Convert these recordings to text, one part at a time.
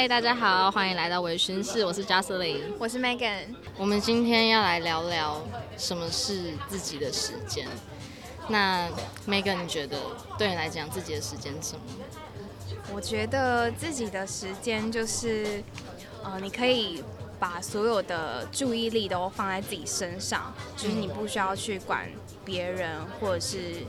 嗨，大家好，欢迎来到微醺室，我是 j 斯 c 我是 Megan。我们今天要来聊聊什么是自己的时间。那 Megan，你觉得对你来讲，自己的时间是什么？我觉得自己的时间就是，呃，你可以把所有的注意力都放在自己身上，就是你不需要去管别人，或者是。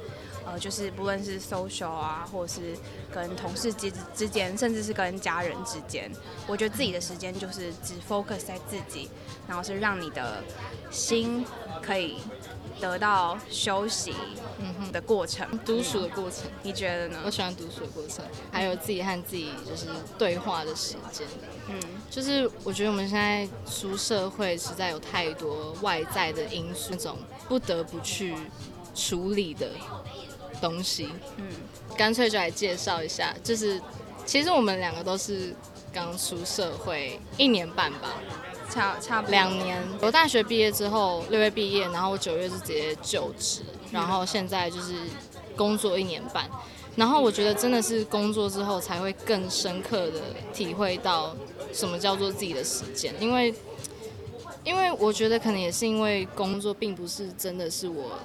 呃，就是不论是 social 啊，或者是跟同事之之间，甚至是跟家人之间，我觉得自己的时间就是只 focus 在自己，然后是让你的心可以得到休息的过程，独处的过程。你觉得呢？我喜欢独处的过程，还有自己和自己就是对话的时间。嗯，就是我觉得我们现在出社会，实在有太多外在的因素，那种不得不去处理的。东西，嗯，干脆就来介绍一下，就是其实我们两个都是刚出社会一年半吧，差差不两年。我大学毕业之后六月毕业，然后我九月就直接就职，然后现在就是工作一年半。然后我觉得真的是工作之后才会更深刻的体会到什么叫做自己的时间，因为因为我觉得可能也是因为工作并不是真的是我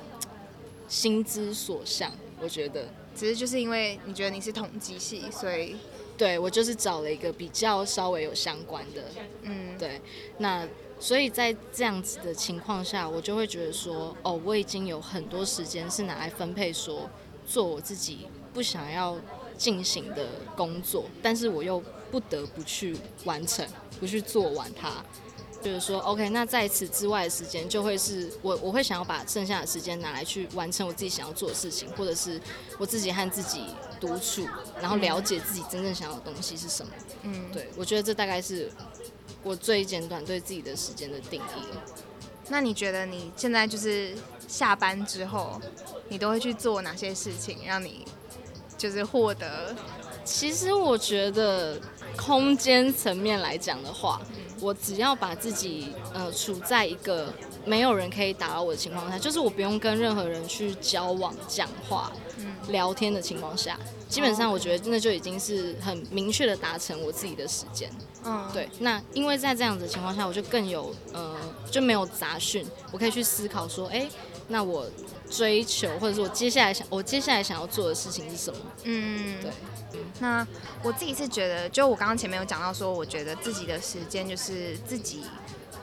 心之所向。我觉得只是就是因为你觉得你是统计系，所以对我就是找了一个比较稍微有相关的，嗯，对。那所以在这样子的情况下，我就会觉得说，哦，我已经有很多时间是拿来分配说做我自己不想要进行的工作，但是我又不得不去完成，不去做完它。就是说，OK，那在此之外的时间，就会是我我会想要把剩下的时间拿来去完成我自己想要做的事情，或者是我自己和自己独处，然后了解自己真正想要的东西是什么。嗯，对，我觉得这大概是我最简短对自己的时间的定义。那你觉得你现在就是下班之后，你都会去做哪些事情，让你就是获得？其实我觉得空间层面来讲的话。我只要把自己呃处在一个没有人可以打扰我的情况下，就是我不用跟任何人去交往、讲话、聊天的情况下，基本上我觉得那就已经是很明确的达成我自己的时间。嗯，对。那因为在这样子的情况下，我就更有呃就没有杂讯，我可以去思考说，哎，那我追求或者是我接下来想我接下来想要做的事情是什么？嗯，对。那我自己是觉得，就我刚刚前面有讲到说，我觉得自己的时间就是自己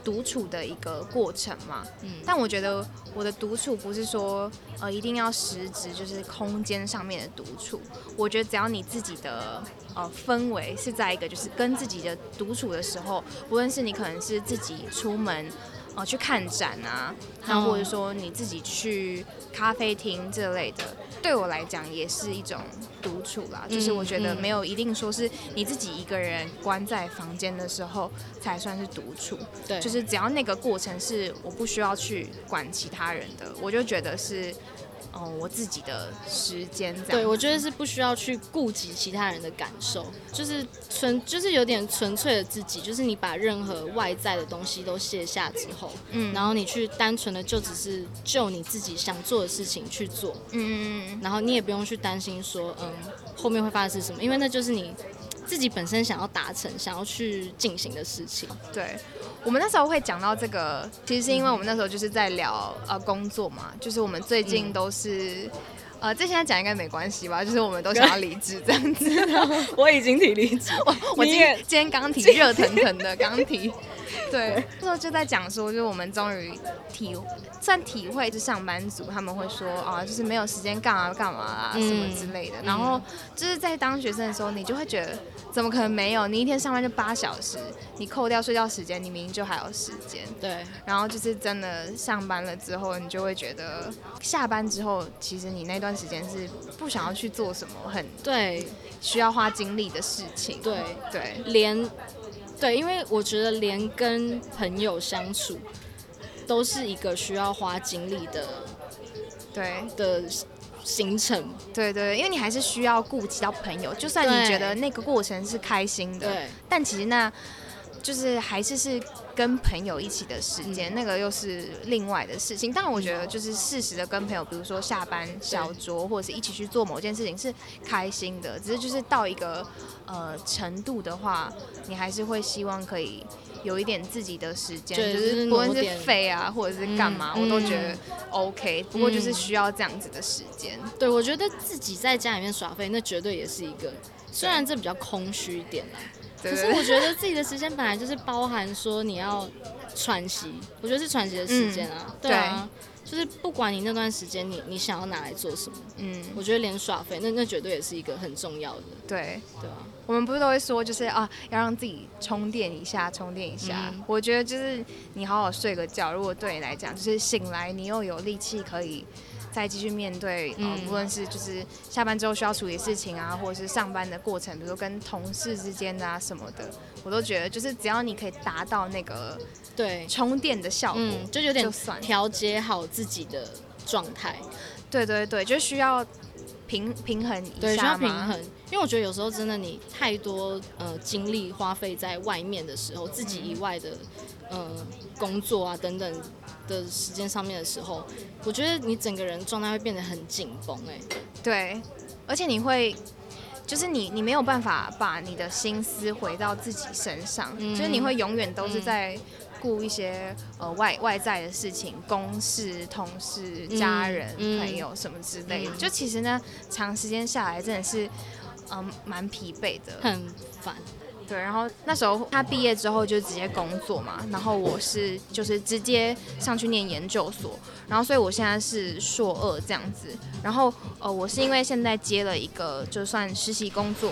独处的一个过程嘛。嗯。但我觉得我的独处不是说呃一定要实质就是空间上面的独处。我觉得只要你自己的呃氛围是在一个就是跟自己的独处的时候，无论是你可能是自己出门呃去看展啊，那或者说你自己去咖啡厅这类的。对我来讲也是一种独处啦，就是我觉得没有一定说是你自己一个人关在房间的时候才算是独处，对，就是只要那个过程是我不需要去管其他人的，我就觉得是。哦，我自己的时间，对我觉得是不需要去顾及其他人的感受，就是纯就是有点纯粹的自己，就是你把任何外在的东西都卸下之后，嗯，然后你去单纯的就只是就你自己想做的事情去做，嗯嗯，然后你也不用去担心说，嗯，后面会发生什么，因为那就是你自己本身想要达成、想要去进行的事情，对。我们那时候会讲到这个，其实是因为我们那时候就是在聊呃工作嘛，就是我们最近都是，呃，这现在讲应该没关系吧，就是我们都想要离职这样子。我已经提离职，我 我今天今天刚提热腾腾的刚提。对，那时候就在讲说，就是我们终于体算体会，就上班族他们会说啊，就是没有时间干嘛干嘛啊什么之类的。然后就是在当学生的时候，你就会觉得怎么可能没有？你一天上班就八小时，你扣掉睡觉时间，你明明就还有时间。对。然后就是真的上班了之后，你就会觉得下班之后，其实你那段时间是不想要去做什么很对需要花精力的事情。对对，连。对，因为我觉得连跟朋友相处都是一个需要花精力的，对的行程。对对，因为你还是需要顾及到朋友，就算你觉得那个过程是开心的，但其实那就是还是是跟朋友一起的时间，那个又是另外的事情。但我觉得就是适时的跟朋友，比如说下班小酌，或者是一起去做某件事情是开心的。只是就是到一个呃程度的话，你还是会希望可以有一点自己的时间，就是不论是废啊或者是干嘛，我都觉得 OK。不过就是需要这样子的时间。对，我觉得自己在家里面耍废，那绝对也是一个，虽然这比较空虚一点。可是我觉得自己的时间本来就是包含说你要喘息，我觉得是喘息的时间啊。对啊，就是不管你那段时间你你想要拿来做什么，嗯，我觉得连耍费那那绝对也是一个很重要的。对对啊，我们不是都会说就是啊要让自己充电一下，充电一下。我觉得就是你好好睡个觉，如果对你来讲就是醒来你又有力气可以。再继续面对，呃，无论是就是下班之后需要处理事情啊，或者是上班的过程，比如说跟同事之间的啊什么的，我都觉得就是只要你可以达到那个对。充电的效果，就有点调节好自己的状态。对对对，就需要平平衡一下需要平衡，因为我觉得有时候真的你太多呃精力花费在外面的时候，自己以外的呃工作啊等等。的时间上面的时候，我觉得你整个人状态会变得很紧绷，哎，对，而且你会，就是你你没有办法把你的心思回到自己身上，就是你会永远都是在顾一些呃外外在的事情，公事、同事、家人、朋友什么之类的，就其实呢，长时间下来真的是嗯蛮疲惫的，很烦。对，然后那时候他毕业之后就直接工作嘛，然后我是就是直接上去念研究所，然后所以我现在是硕二这样子，然后呃我是因为现在接了一个就算实习工作，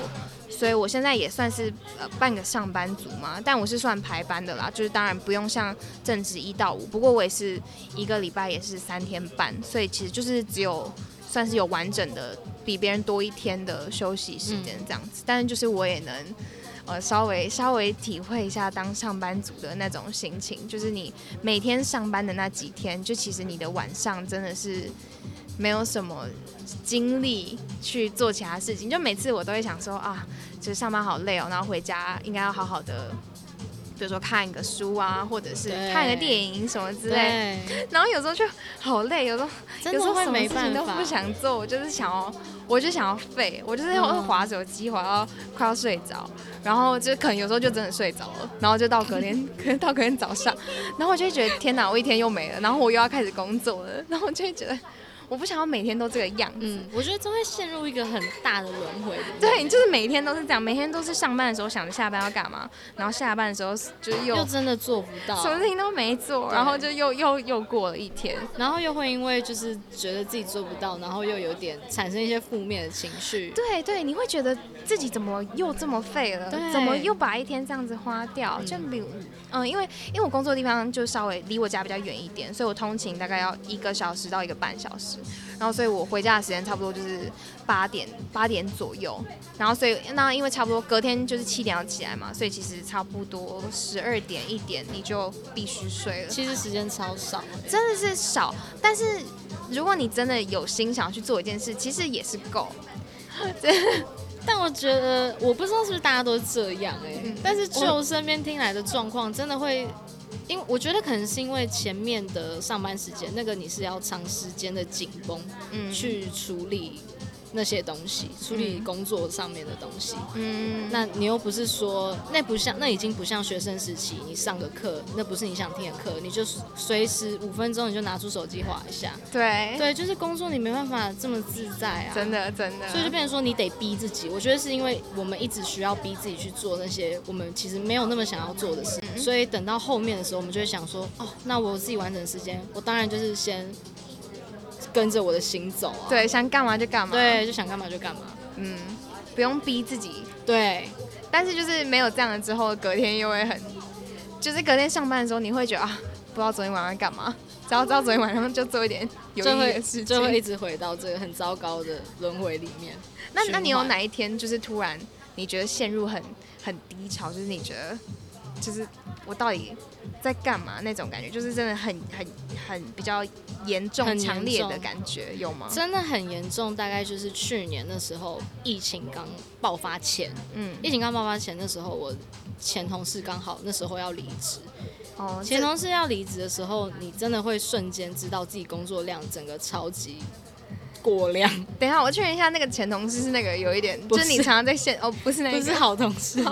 所以我现在也算是呃半个上班族嘛，但我是算排班的啦，就是当然不用像正职一到五，不过我也是一个礼拜也是三天半，所以其实就是只有算是有完整的比别人多一天的休息时间这样子，但是就是我也能。呃，稍微稍微体会一下当上班族的那种心情，就是你每天上班的那几天，就其实你的晚上真的是没有什么精力去做其他事情，就每次我都会想说啊，就是上班好累哦，然后回家应该要好好的。比如说看一个书啊，或者是看个电影什么之类，然后有时候就好累，有时候有时候什么事情都不想做，我就是想要，我就想要废，我就是要划手机划到快要睡着，然后就可能有时候就真的睡着了，然后就到隔天，可能到隔天早上，然后我就会觉得天哪，我一天又没了，然后我又要开始工作了，然后我就会觉得。我不想要每天都这个样子，嗯，我觉得这会陷入一个很大的轮回。对，你就是每天都是这样，每天都是上班的时候想着下班要干嘛，然后下班的时候就又又真的做不到，什么事情都没做，然后就又又又过了一天，然后又会因为就是觉得自己做不到，然后又有点产生一些负面的情绪。对对，你会觉得自己怎么又这么废了？怎么又把一天这样子花掉？就比如，嗯，因为因为我工作的地方就稍微离我家比较远一点，所以我通勤大概要一个小时到一个半小时。然后，所以我回家的时间差不多就是八点八点左右。然后，所以那因为差不多隔天就是七点要起来嘛，所以其实差不多十二点一点你就必须睡了。其实时间超少，真的是少。但是如果你真的有心想要去做一件事，其实也是够。但我觉得我不知道是不是大家都这样哎，但是就身边听来的状况，真的会。因为我觉得可能是因为前面的上班时间，那个你是要长时间的紧绷，嗯，去处理。那些东西，处理工作上面的东西，嗯，那你又不是说，那不像，那已经不像学生时期，你上个课，那不是你想听的课，你就随时五分钟你就拿出手机划一下，对，对，就是工作你没办法这么自在啊，真的真的，所以就变成说你得逼自己，我觉得是因为我们一直需要逼自己去做那些我们其实没有那么想要做的事，所以等到后面的时候，我们就会想说，哦，那我自己完整时间，我当然就是先。跟着我的心走啊！对，想干嘛就干嘛。对，就想干嘛就干嘛。嗯，不用逼自己。对，但是就是没有这样了之后，隔天又会很，就是隔天上班的时候，你会觉得啊，不知道昨天晚上干嘛，只要知道昨天晚上就做一点有意义的事情，就会一直回到这个很糟糕的轮回里面。那那你有哪一天就是突然你觉得陷入很很低潮，就是你觉得就是我到底在干嘛那种感觉，就是真的很很很比较严重、强烈的感觉，有吗？真的很严重，大概就是去年的时候，疫情刚爆发前，嗯，疫情刚爆发前那时候，我前同事刚好那时候要离职。哦，前同事要离职的时候，你真的会瞬间知道自己工作量整个超级。过量。等一下，我确认一下，那个前同事是那个有一点，就是你常常在线哦，不是那个，不是好同事，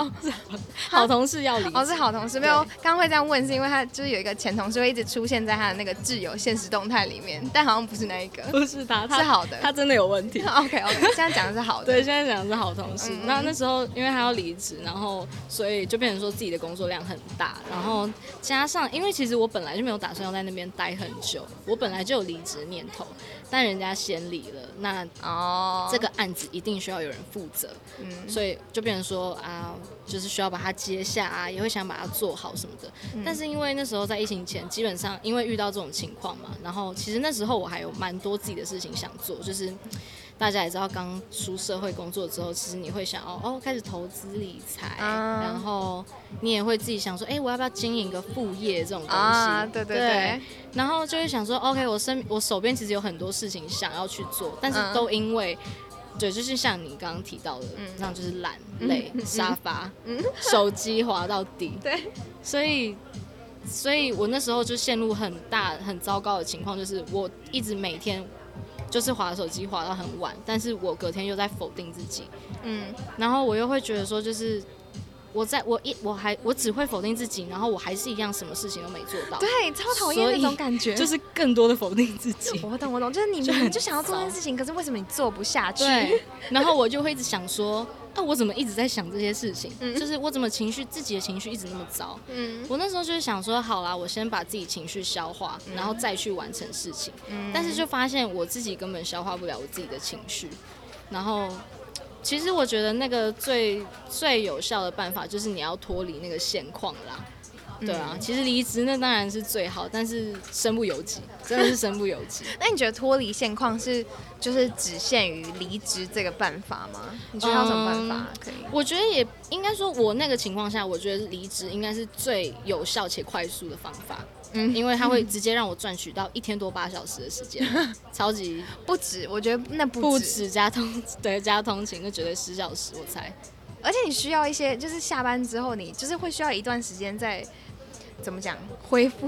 好。同事要离，哦是好同事，没有，刚刚会这样问是因为他就是有一个前同事会一直出现在他的那个挚友现实动态里面，但好像不是那一个，不是他，是好的，他真的有问题。OK OK，现在讲的是好的，对，现在讲的是好同事。那那时候因为他要离职，然后所以就变成说自己的工作量很大，然后加上因为其实我本来就没有打算要在那边待很久，我本来就有离职念头。但人家先离了，那哦，这个案子一定需要有人负责，嗯，所以就变成说啊，就是需要把它接下啊，也会想把它做好什么的。但是因为那时候在疫情前，基本上因为遇到这种情况嘛，然后其实那时候我还有蛮多自己的事情想做，就是。大家也知道，刚出社会工作之后，其实你会想哦哦，开始投资理财，然后你也会自己想说，哎，我要不要经营个副业这种东西？对对对。然后就会想说，OK，我身我手边其实有很多事情想要去做，但是都因为，对，就是像你刚刚提到的，这样就是懒、累、沙发、手机滑到底，对。所以，所以我那时候就陷入很大、很糟糕的情况，就是我一直每天。就是划手机划到很晚，但是我隔天又在否定自己，嗯，然后我又会觉得说，就是我在我一我还我只会否定自己，然后我还是一样什么事情都没做到，对，超讨厌那种感觉，就是更多的否定自己。我懂我懂，就是你们就想要做这件事情，可是为什么你做不下去？对，然后我就会一直想说。那我怎么一直在想这些事情？就是我怎么情绪自己的情绪一直那么糟？嗯，我那时候就是想说，好啦，我先把自己情绪消化，然后再去完成事情。嗯，但是就发现我自己根本消化不了我自己的情绪。然后，其实我觉得那个最最有效的办法就是你要脱离那个现况啦。对啊，其实离职那当然是最好，但是身不由己，真的是身不由己。那你觉得脱离现况是就是只限于离职这个办法吗？你觉得有什么办法可以？我觉得也应该说，我那个情况下，我觉得离职应该是最有效且快速的方法。嗯，因为它会直接让我赚取到一天多八小时的时间，超级不止。我觉得那不止加通对加通勤，那绝对十小时，我猜。而且你需要一些，就是下班之后，你就是会需要一段时间在。怎么讲？恢复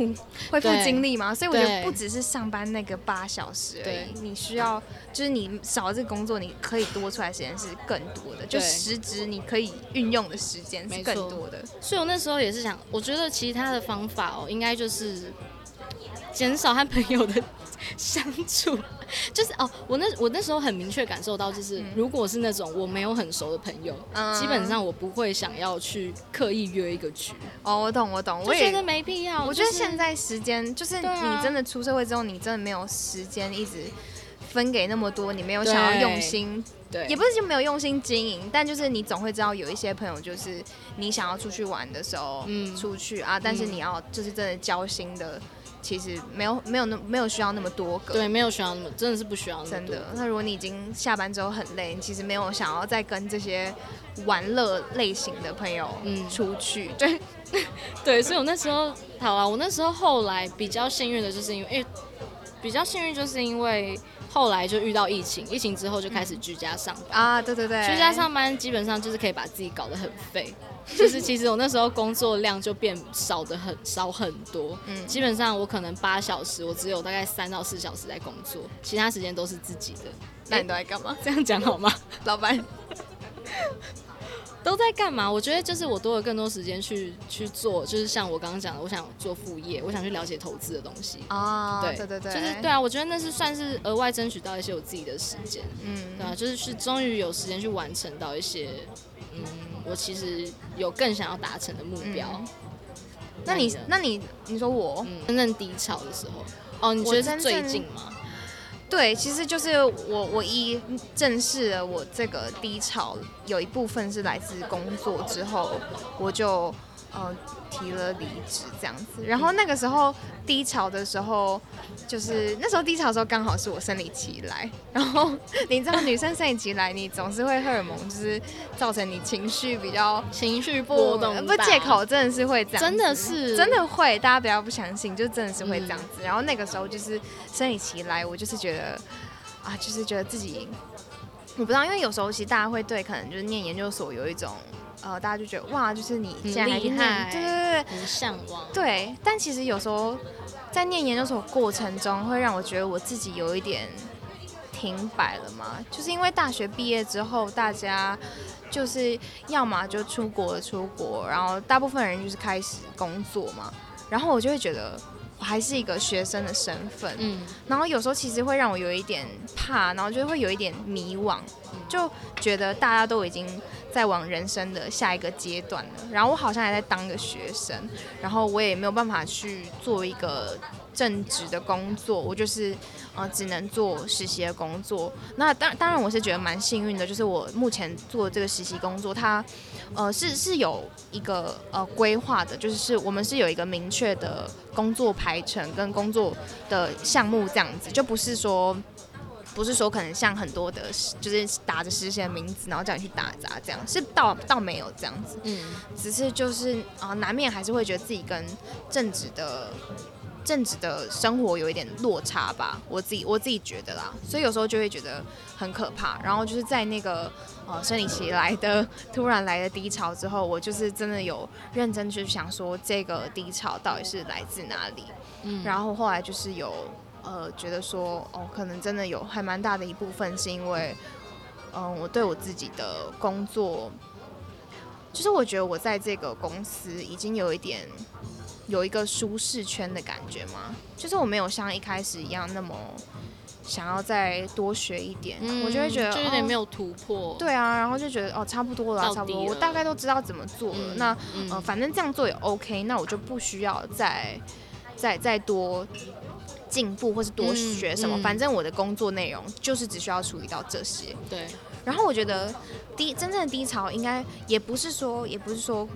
恢复精力嘛？所以我觉得不只是上班那个八小时而已，你需要就是你少了这个工作，你可以多出来时间是更多的，就实质你可以运用的时间是更多的。所以我那时候也是想，我觉得其他的方法哦，应该就是减少和朋友的相处。就是哦，我那我那时候很明确感受到，就是如果是那种我没有很熟的朋友，基本上我不会想要去刻意约一个局。哦，我懂，我懂，我觉得没必要。我觉得现在时间就是你真的出社会之后，你真的没有时间一直分给那么多，你没有想要用心，对，也不是就没有用心经营，但就是你总会知道有一些朋友，就是你想要出去玩的时候，嗯，出去啊，但是你要就是真的交心的。其实没有没有那没有需要那么多个，对，没有需要那么，真的是不需要。真的，那如果你已经下班之后很累，你其实没有想要再跟这些玩乐类型的朋友嗯。出去，对 对，所以我那时候好啊，我那时候后来比较幸运的就是因为，比较幸运就是因为后来就遇到疫情，疫情之后就开始居家上班。啊，对对对，居家上班基本上就是可以把自己搞得很废。就是其实我那时候工作量就变少的很少很多，嗯，基本上我可能八小时，我只有大概三到四小时在工作，其他时间都是自己的。那你都在干嘛？这样讲好吗？老板 都在干嘛？我觉得就是我多了更多时间去去做，就是像我刚刚讲的，我想做副业，我想去了解投资的东西啊。对对对对，就是对啊，我觉得那是算是额外争取到一些我自己的时间，嗯，对啊，就是是终于有时间去完成到一些，嗯。我其实有更想要达成的目标。那你，那你，你说我真正低潮的时候，哦，你觉得是最近吗？对，其实就是我，我一正视了我这个低潮，有一部分是来自工作之后，我就呃，提了离职这样子，然后那个时候低潮的时候，就是那时候低潮的时候刚好是我生理期来，然后你知道女生生理期来，你总是会荷尔蒙就是造成你情绪比较情绪波动，不借口真的是会这样，真的是。真的会，大家不要不相信，就真的是会这样子。然后那个时候就是生理期来，我就是觉得啊，就是觉得自己我不知道，因为有时候其实大家会对可能就是念研究所有一种。呃，大家就觉得哇，就是你厉害，对对对，很向往。对，但其实有时候在念研究所过程中，会让我觉得我自己有一点停摆了嘛，就是因为大学毕业之后，大家就是要么就出国出国，然后大部分人就是开始工作嘛，然后我就会觉得。我还是一个学生的身份，嗯，然后有时候其实会让我有一点怕，然后就会有一点迷惘，就觉得大家都已经在往人生的下一个阶段了，然后我好像还在当个学生，然后我也没有办法去做一个。正职的工作，我就是呃只能做实习的工作。那当当然我是觉得蛮幸运的，就是我目前做这个实习工作，它呃是是有一个呃规划的，就是是我们是有一个明确的工作排程跟工作的项目这样子，就不是说不是说可能像很多的，就是打着实习的名字，然后叫你去打杂这样，是倒倒没有这样子，嗯，只是就是啊难免还是会觉得自己跟正职的。正职的生活有一点落差吧，我自己我自己觉得啦，所以有时候就会觉得很可怕。然后就是在那个呃生理期来的突然来的低潮之后，我就是真的有认真去想说这个低潮到底是来自哪里。嗯，然后后来就是有呃觉得说哦，可能真的有还蛮大的一部分是因为嗯我对我自己的工作，就是我觉得我在这个公司已经有一点。有一个舒适圈的感觉吗？就是我没有像一开始一样那么想要再多学一点，我就会觉得就有点没有突破。对啊，然后就觉得哦，差不多了，差不多，我大概都知道怎么做了。那呃，反正这样做也 OK，那我就不需要再再再多进步或是多学什么。反正我的工作内容就是只需要处理到这些。对。然后我觉得低真正的低潮应该也不是说也不是说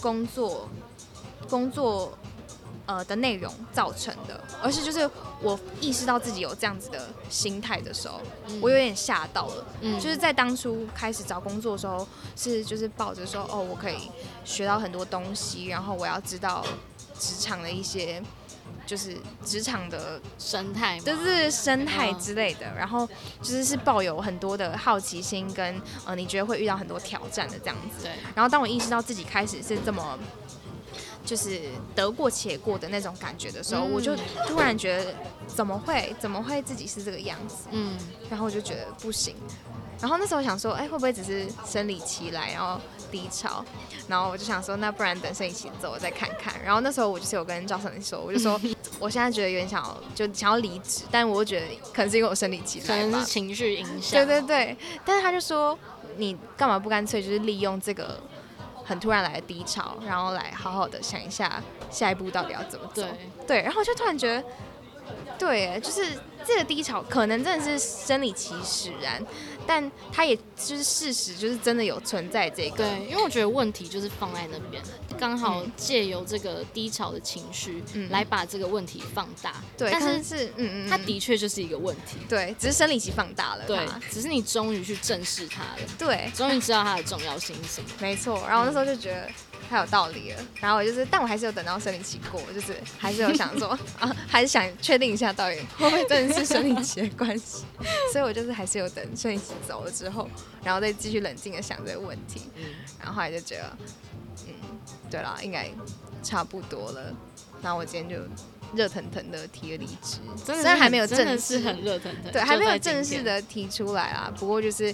工作。工作，呃的内容造成的，而是就是我意识到自己有这样子的心态的时候，我有点吓到了。嗯，就是在当初开始找工作的时候，是就是抱着说，哦，我可以学到很多东西，然后我要知道职场的一些，就是职场的生态，就是生态之类的。然后就是是抱有很多的好奇心，跟呃你觉得会遇到很多挑战的这样子。对。然后当我意识到自己开始是这么。就是得过且过的那种感觉的时候，我就突然觉得怎么会怎么会自己是这个样子？嗯，然后我就觉得不行。然后那时候想说，哎，会不会只是生理期来，然后低潮？然后我就想说，那不然等生理期走，我再看看。然后那时候我就是有跟赵生说，我就说，我现在觉得有点想要，就想要离职，但我觉得可能是因为我生理期来可能是情绪影响。对对对，但是他就说，你干嘛不干脆就是利用这个？很突然来的低潮，然后来好好的想一下下一步到底要怎么走。对，然后就突然觉得，对，就是这个低潮可能真的是生理期使然。但它也就是事实，就是真的有存在这个。对，因为我觉得问题就是放在那边，刚好借由这个低潮的情绪，来把这个问题放大。对，但是是嗯嗯，它的确就是一个问题。对，只是生理期放大了。对，只是你终于去正视它了。对，终于知道它的重要性是什么。没错，然后那时候就觉得。太有道理了，然后我就是，但我还是有等到生理期过，就是还是有想说 啊，还是想确定一下到底会不会真的是生理期的关系，所以我就是还是有等生理期走了之后，然后再继续冷静的想这个问题，然后后来就觉得，嗯，对了，应该差不多了，然后我今天就热腾腾的提了离职，虽然还没有正式很热腾腾，对，还没有正式的提出来啊，不过就是。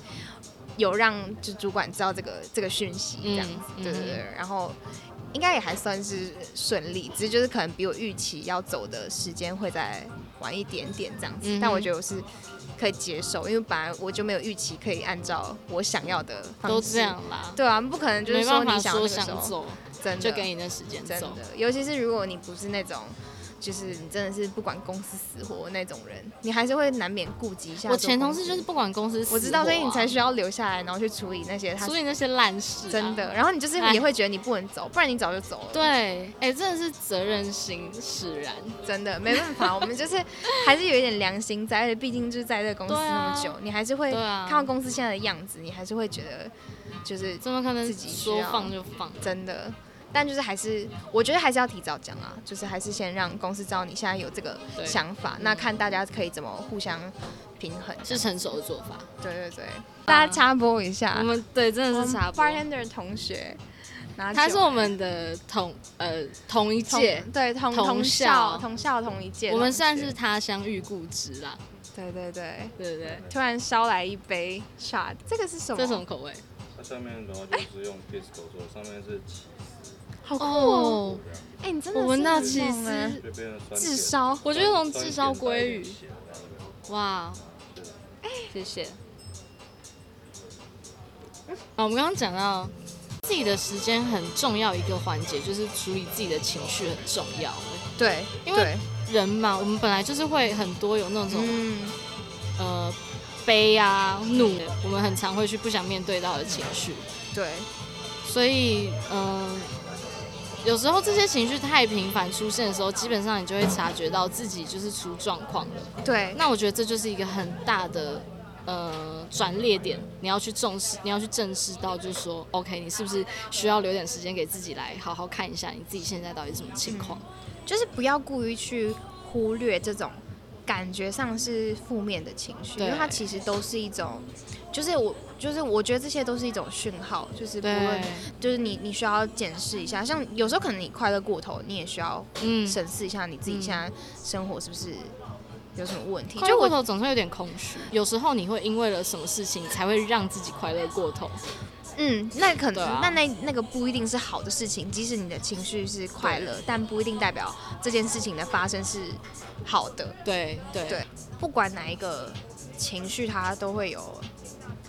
有让就主管知道这个这个讯息这样子，对对对，然后应该也还算是顺利，只是就是可能比我预期要走的时间会再晚一点点这样子，但我觉得我是可以接受，因为本来我就没有预期可以按照我想要的方式，都这样啦，对啊，不可能就是说你想说想走，真的就给你那时间走，尤其是如果你不是那种就是你真的是不管公司死活那种人，你还是会难免顾及一下。我前同事就是不管公司死活，我知道，所以你才需要留下来，然后去处理那些他处理那些烂事。真的，然后你就是也会觉得你不能走，不然你早就走了。对，哎，真的是责任心使然，真的没办法，我们就是还是有一点良心在，毕竟就是在这个公司那么久，你还是会看到公司现在的样子，你还是会觉得就是怎么可能自己说放就放，真的。但就是还是，我觉得还是要提早讲啊，就是还是先让公司知道你现在有这个想法，那看大家可以怎么互相平衡，是成熟的做法。对对对，大家插播一下，我们对真的是插播。Bartender 同学，他是我们的同呃同一届，对同同校同校同一届，我们算是他乡遇故知啦。对对对对对，突然烧来一杯 shot，这个是什么？这什么口味？它上面的话就是用 pisco 做，上面是。好酷哦！哎，你真的闻到起司炙烧，我觉得种炙烧鲑鱼，哇！谢谢。啊，我们刚刚讲到自己的时间很重要，一个环节就是处理自己的情绪很重要。对，因为人嘛，我们本来就是会很多有那种呃悲啊怒，我们很常会去不想面对到的情绪。对，所以嗯。有时候这些情绪太频繁出现的时候，基本上你就会察觉到自己就是出状况了。对，那我觉得这就是一个很大的呃转捩点，你要去重视，你要去正视到，就是说，OK，你是不是需要留点时间给自己来好好看一下你自己现在到底什么情况？就是不要故意去忽略这种感觉上是负面的情绪，因为它其实都是一种，就是我。就是我觉得这些都是一种讯号，就是不论，就是你你需要检视一下，像有时候可能你快乐过头，你也需要审视一下你自己现在生活是不是有什么问题。快乐过头总是有点空虚，有时候你会因为了什么事情才会让自己快乐过头。嗯，那可能那那那个不一定是好的事情，即使你的情绪是快乐，但不一定代表这件事情的发生是好的。对对对，不管哪一个情绪，它都会有。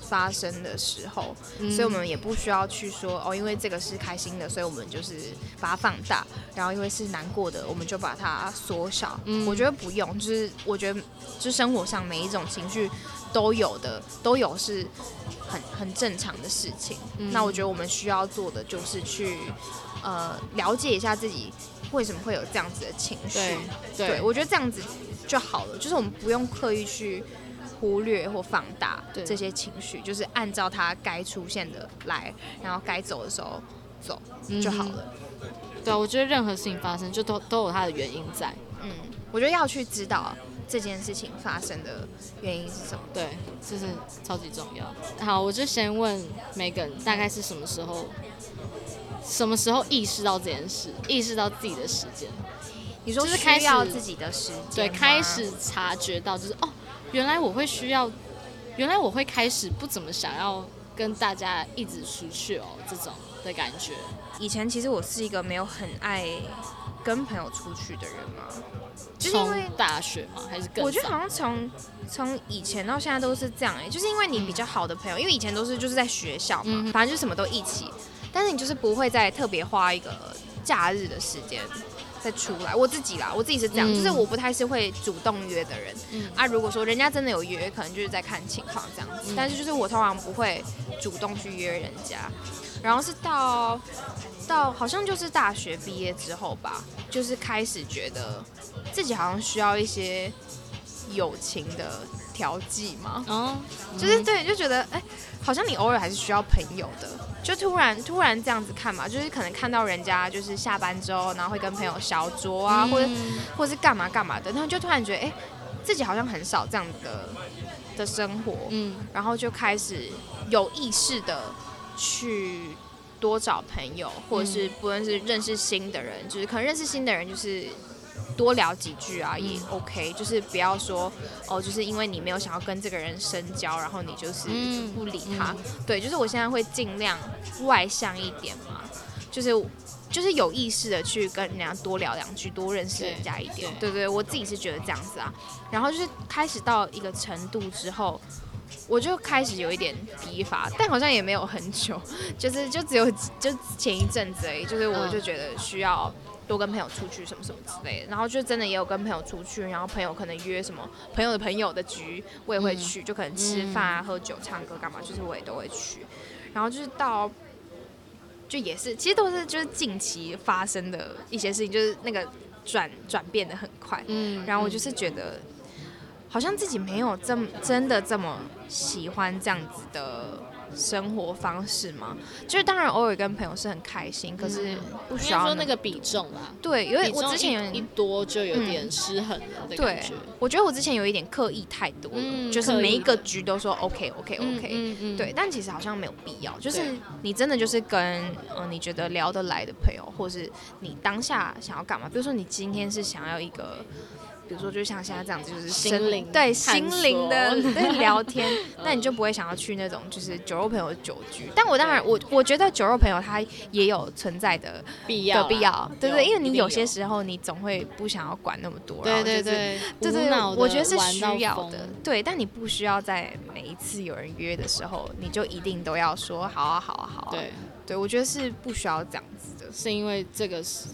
发生的时候，所以我们也不需要去说哦，因为这个是开心的，所以我们就是把它放大；然后因为是难过的，我们就把它缩小。我觉得不用，就是我觉得，就生活上每一种情绪都有的，都有是很很正常的事情。那我觉得我们需要做的就是去呃了解一下自己为什么会有这样子的情绪。对，我觉得这样子就好了，就是我们不用刻意去。忽略或放大这些情绪，就是按照它该出现的来，然后该走的时候走就好了。对啊，我觉得任何事情发生就都都有它的原因在。嗯，我觉得要去知道这件事情发生的原因是什么。对，这是超级重要。好，我就先问 Megan，大概是什么时候？什么时候意识到这件事？意识到自己的时间？你说是开始自己的时间？对，开始察觉到就是哦。原来我会需要，原来我会开始不怎么想要跟大家一直出去哦，这种的感觉。以前其实我是一个没有很爱跟朋友出去的人嘛，就是因为大学嘛，还是我觉得好像从从以前到现在都是这样哎，就是因为你比较好的朋友，因为以前都是就是在学校嘛，反正就什么都一起，但是你就是不会再特别花一个假日的时间。再出来，我自己啦，我自己是这样，就是我不太是会主动约的人。嗯啊，如果说人家真的有约，可能就是在看情况这样子。但是就是我通常不会主动去约人家。然后是到到好像就是大学毕业之后吧，就是开始觉得自己好像需要一些友情的调剂嘛。哦，就是对，就觉得哎，好像你偶尔还是需要朋友的。就突然突然这样子看嘛，就是可能看到人家就是下班之后，然后会跟朋友小酌啊，或者或者是干嘛干嘛的，然后就突然觉得，哎，自己好像很少这样的的生活，嗯，然后就开始有意识的去多找朋友，或者是不论是认识新的人，就是可能认识新的人就是。多聊几句啊，也 OK，就是不要说哦，就是因为你没有想要跟这个人深交，然后你就是不理他。对，就是我现在会尽量外向一点嘛，就是就是有意识的去跟人家多聊两句，多认识人家一点。对对，我自己是觉得这样子啊。然后就是开始到一个程度之后，我就开始有一点疲乏，但好像也没有很久，就是就只有就前一阵子而已，就是我就觉得需要。多跟朋友出去什么什么之类的，然后就真的也有跟朋友出去，然后朋友可能约什么朋友的朋友的局，我也会去，就可能吃饭啊、喝酒、唱歌干嘛，就是我也都会去。然后就是到，就也是，其实都是就是近期发生的一些事情，就是那个转转变的很快。嗯，然后我就是觉得，好像自己没有这么真的这么喜欢这样子的。生活方式嘛，就是当然偶尔跟朋友是很开心，可是不需要说那个比重啦。对，因为我之前有一多就有点失衡了的感觉。我觉得我之前有一点刻意太多了，就是每一个局都说 OK OK OK，对，但其实好像没有必要。就是你真的就是跟嗯你觉得聊得来的朋友，或是你当下想要干嘛？比如说你今天是想要一个。比如说，就像现在这样子，就是心灵对心灵的聊天，那你就不会想要去那种就是酒肉朋友的酒局。但我当然，我我觉得酒肉朋友他也有存在的必要，必要，对对，因为你有。些时候你总会不想要管那么多，对对对，对。对，我觉得是需要的，对，但你不需要在每一次有人约的时候，你就一定都要说好啊好啊好啊，对对，我觉得是不需要这样子的，是因为这个是。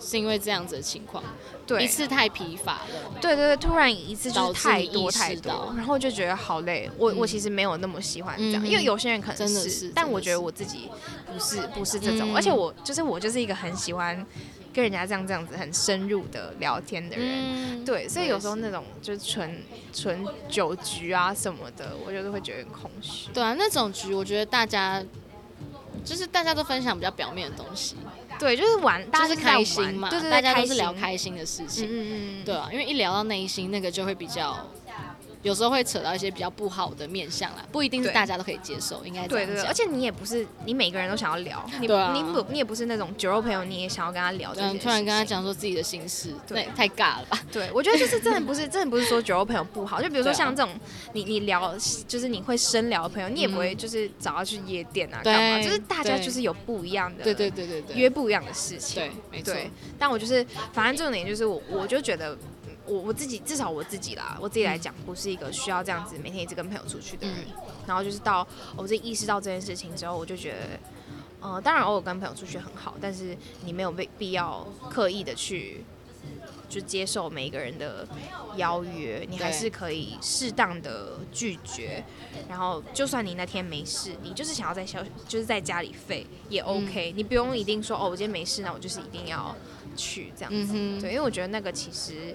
是因为这样子的情况，对，一次太疲乏了，对对对，突然一次就是太多太多，然后就觉得好累。我我其实没有那么喜欢这样，因为有些人可能是，但我觉得我自己不是不是这种，而且我就是我就是一个很喜欢跟人家这样这样子很深入的聊天的人，对，所以有时候那种就是纯纯酒局啊什么的，我就是会觉得很空虚。对啊，那种局我觉得大家就是大家都分享比较表面的东西。对，就是玩，就是开心嘛，对对对，大家都是聊开心的事情，嗯嗯嗯，对啊，因为一聊到内心，那个就会比较。有时候会扯到一些比较不好的面相啦，不一定是大家都可以接受，应该对对，而且你也不是你每个人都想要聊，你你不你也不是那种酒肉朋友，你也想要跟他聊，嗯，突然跟他讲说自己的心事，对，太尬了吧？对，我觉得就是真的不是真的不是说酒肉朋友不好，就比如说像这种你你聊就是你会深聊的朋友，你也不会就是找他去夜店啊干嘛，就是大家就是有不一样的，对对对对对，约不一样的事情，对，没错。但我就是反正重点就是我我就觉得。我我自己至少我自己啦，我自己来讲，不是一个需要这样子每天一直跟朋友出去的人。然后就是到我自己意识到这件事情之后，我就觉得，呃，当然偶尔跟朋友出去很好，但是你没有被必要刻意的去就接受每一个人的邀约，你还是可以适当的拒绝。然后就算你那天没事，你就是想要在小就是在家里废也 OK，你不用一定说哦，我今天没事，那我就是一定要去这样子。对，因为我觉得那个其实。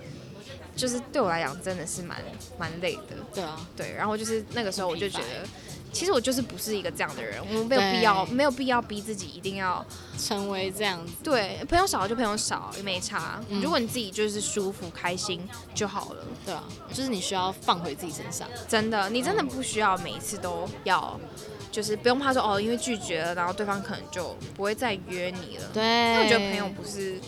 就是对我来讲真的是蛮蛮累的，对啊，对，然后就是那个时候我就觉得，其实我就是不是一个这样的人，我们没有必要没有必要逼自己一定要成为这样子，对，朋友少就朋友少也没差，如果你自己就是舒服开心就好了，对啊，就是你需要放回自己身上，真的，你真的不需要每一次都要，就是不用怕说哦，因为拒绝了，然后对方可能就不会再约你了，对，因为我觉得朋友不是。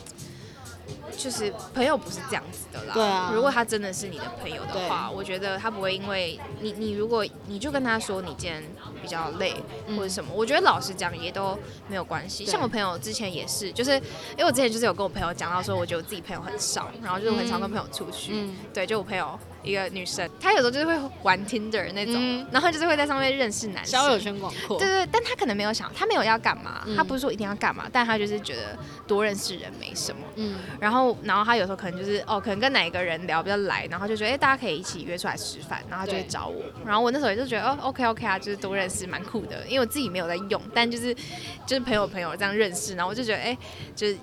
就是朋友不是这样子的啦。对啊。如果他真的是你的朋友的话，我觉得他不会因为你，你如果你就跟他说你今天比较累或者什么，我觉得老实讲也都没有关系。像我朋友之前也是，就是因为我之前就是有跟我朋友讲到说，我觉得我自己朋友很少，然后就是很少跟朋友出去。嗯。对，就我朋友。一个女生，她有时候就是会玩 Tinder 那种，然后就是会在上面认识男生，交友圈广阔。对对，但她可能没有想，她没有要干嘛，她不是说一定要干嘛，但她就是觉得多认识人没什么。嗯，然后然后她有时候可能就是哦，可能跟哪一个人聊比较来，然后就觉得哎，大家可以一起约出来吃饭，然后就会找我。然后我那时候也就觉得哦，OK OK 啊，就是多认识蛮酷的，因为我自己没有在用，但就是就是朋友朋友这样认识，然后我就觉得哎，就是。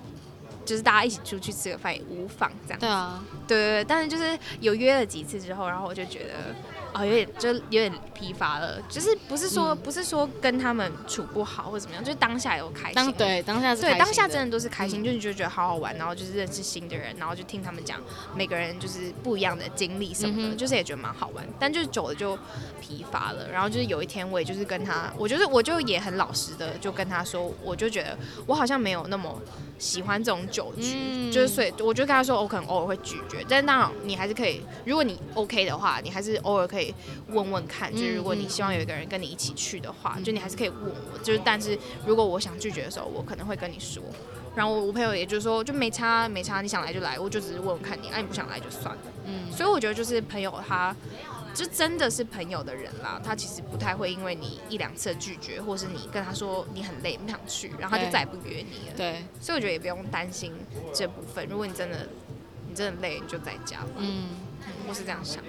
就是大家一起出去吃个饭也无妨，这样。对啊，对对对，但是就是有约了几次之后，然后我就觉得。哦，有点就有点疲乏了，就是不是说不是说跟他们处不好或怎么样，就是当下有开心，对当下对当下真的都是开心，就是就觉得好好玩，然后就是认识新的人，然后就听他们讲每个人就是不一样的经历什么的，就是也觉得蛮好玩，但就是久了就疲乏了。然后就是有一天我也就是跟他，我就是我就也很老实的就跟他说，我就觉得我好像没有那么喜欢这种酒局，就是所以我就跟他说，我可能偶尔会拒绝，但当然你还是可以，如果你 OK 的话，你还是偶尔可以。问问看，就是如果你希望有一个人跟你一起去的话，就你还是可以问我。就是，但是如果我想拒绝的时候，我可能会跟你说。然后我朋友也就是说，就没差没差，你想来就来，我就只是问问看你，啊，你不想来就算了。嗯，所以我觉得就是朋友他就真的是朋友的人啦，他其实不太会因为你一两次拒绝，或是你跟他说你很累不想去，然后他就再也不约你了。对，所以我觉得也不用担心这部分。如果你真的你真的累，你就在家吧。嗯，我是这样想。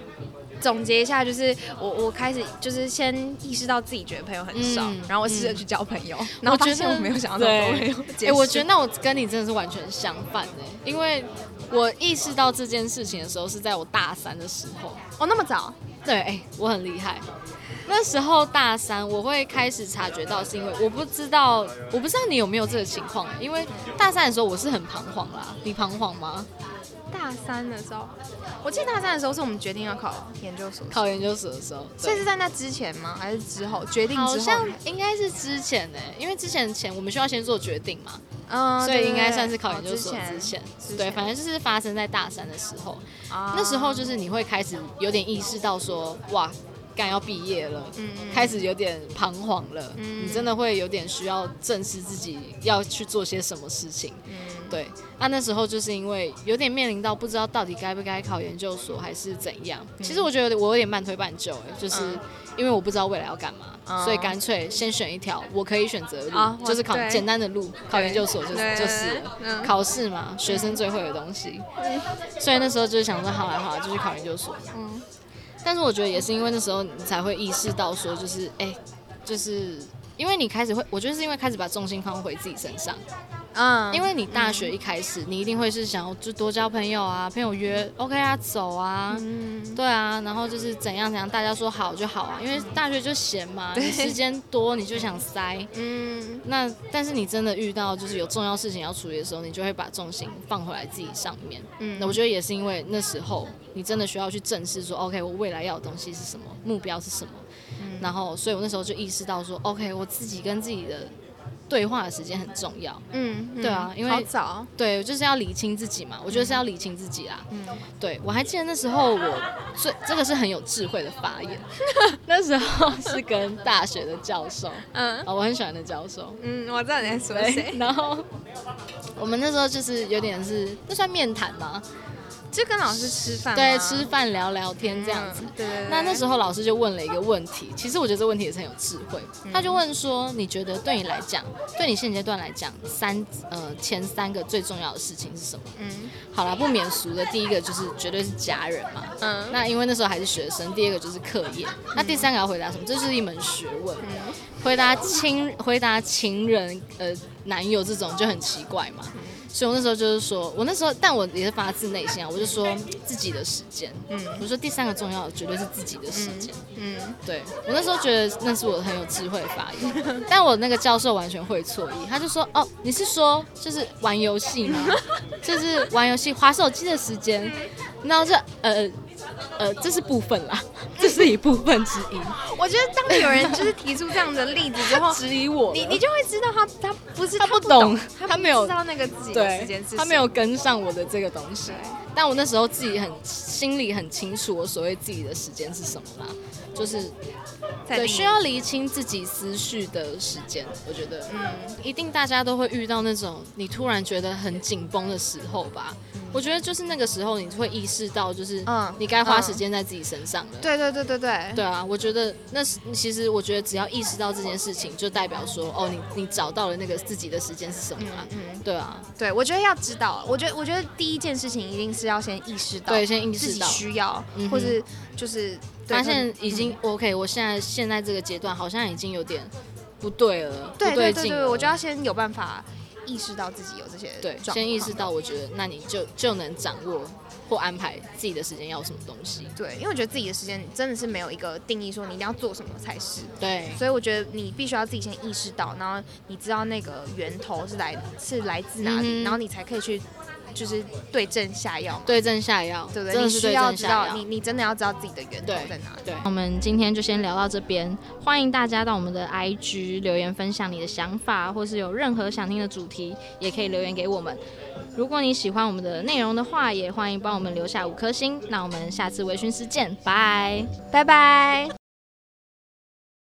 总结一下，就是我我开始就是先意识到自己觉得朋友很少，嗯然后我试着去交朋友，然后发现我没有想要那么多朋友。哎、我觉得那我跟你真的是完全相反哎、因为我意识到这件事情的时候是在我大三的时候。哦那么早，对，哎、我很厉害。那时候大三，我会开始察觉到，是因为我不知道，我不知道你有没有这个情况、因为大三的时候我是很彷徨啦，你彷徨吗？大三的时候，我记得大三的时候是我们决定要考研究所，考研究所的时候，所以是在那之前吗？还是之后决定之后？好像应该是之前呢、因为之前前我们需要先做决定嘛，嗯，所以应该算是考研究所之之前。之对，反正就是发生在大三的时候，啊那时候就是你会开始有点意识到说，哇，干要毕业了，嗯嗯开始有点彷徨了，嗯你真的会有点需要正视自己要去做些什么事情。嗯对，那那时候就是因为有点面临到不知道到底该不该考研究所还是怎样。其实我觉得我有点半推半就，哎，就是嗯因为我不知道未来要干嘛，嗯所以干脆先选一条我可以选择的路，啊就是考简单的路，考研究所就是就是考试嘛，学生最会的东西。所以那时候就是想说，好啊好啊，就去考研究所。嗯但是我觉得也是因为那时候你才会意识到说，就是哎、就是因为你开始会，我觉得是因为开始把重心放回自己身上。嗯。因为你大学一开始，你一定会是想要就多交朋友啊，朋友约 OK 啊，走啊，嗯。对啊，然后就是怎样怎样，大家说好就好啊，因为大学就闲嘛，你时间多你就想塞。嗯。那但是你真的遇到就是有重要事情要处理的时候，你就会把重心放回来自己上面。嗯。那我觉得也是因为那时候你真的需要去正视说，OK，我未来要的东西是什么，目标是什么。嗯。然后，所以我那时候就意识到说，OK，我自己跟自己的对话的时间很重要。嗯，对啊因为好早，对，就是要理清自己嘛。我觉得是要理清自己啦。嗯对，我还记得那时候我最这个是很有智慧的发言。那时候是跟大学的教授，嗯啊、我很喜欢的教授。嗯，我知道你在说对谁，，然后我们那时候就是有点是，那算面谈吗？就跟老师吃饭，对，吃饭聊聊天这样子。嗯对对对，那那时候老师就问了一个问题，其实我觉得这个问题也是很有智慧。嗯他就问说：“你觉得对你来讲，对你现阶段来讲，三呃前三个最重要的事情是什么？”嗯好啦，不免俗的，第一个就是绝对是家人嘛。嗯那因为那时候还是学生，第二个就是课业，那第三个要回答什么？这就是一门学问。嗯回答亲，回答情人，呃，男友这种就很奇怪嘛。所以我那时候就是说，我那时候，但我也是发自内心啊，我就说自己的时间。嗯我说第三个重要的绝对是自己的时间。嗯对我那时候觉得那是我很有智慧的发言，但我那个教授完全会错意，他就说：“哦，你是说就是玩游戏吗？就是玩游戏、划手机的时间？然后这呃呃，这是部分啦，这是一部分之一。我觉得当有人就是提出这样的例子之后，质疑我，你你就会知道他他不是他不不懂他他没有知道那个自己的时间他没有跟上我的这个东西对。但我那时候自己很心里很清楚，我所谓自己的时间是什么啦，就是对在需要厘清自己思绪的时间。我觉得，嗯一定大家都会遇到那种你突然觉得很紧绷的时候吧。我觉得就是那个时候，你会意识到，就是嗯你该花嗯时间在自己身上了。对对对对对对啊，我觉得那是其实我觉得只要意识到这件事情，就代表说哦，你你找到了那个自己的时间是什么啊？嗯嗯对啊，对，我觉得要知道，我觉得我觉得第一件事情一定是要先意识到，对，先意自己识到，需要，嗯或是就是发现已嗯经 OK，我现在现在这个阶段好像已经有点不对了，对不对对。我就要先有办法意识到自己有这些对，先意识到，我觉得那你就就能掌握或安排自己的时间要什么东西。对，因为我觉得自己的时间真的是没有一个定义，说你一定要做什么才是。对，所以我觉得你必须要自己先意识到，然后你知道那个源头是来是来自哪里，嗯然后你才可以去就是对症下药嘛，对症下药，对不对？你需真的是对症下要知道，药。你你真的要知道自己的源头在哪里。对，我们今天就先聊到这边，欢迎大家到我们的 IG 留言分享你的想法，或是有任何想听的主题，也可以留言给我们。如果你喜欢我们的内容的话，也欢迎帮我们留下五颗星。那我们下次微醺时见，拜。拜拜。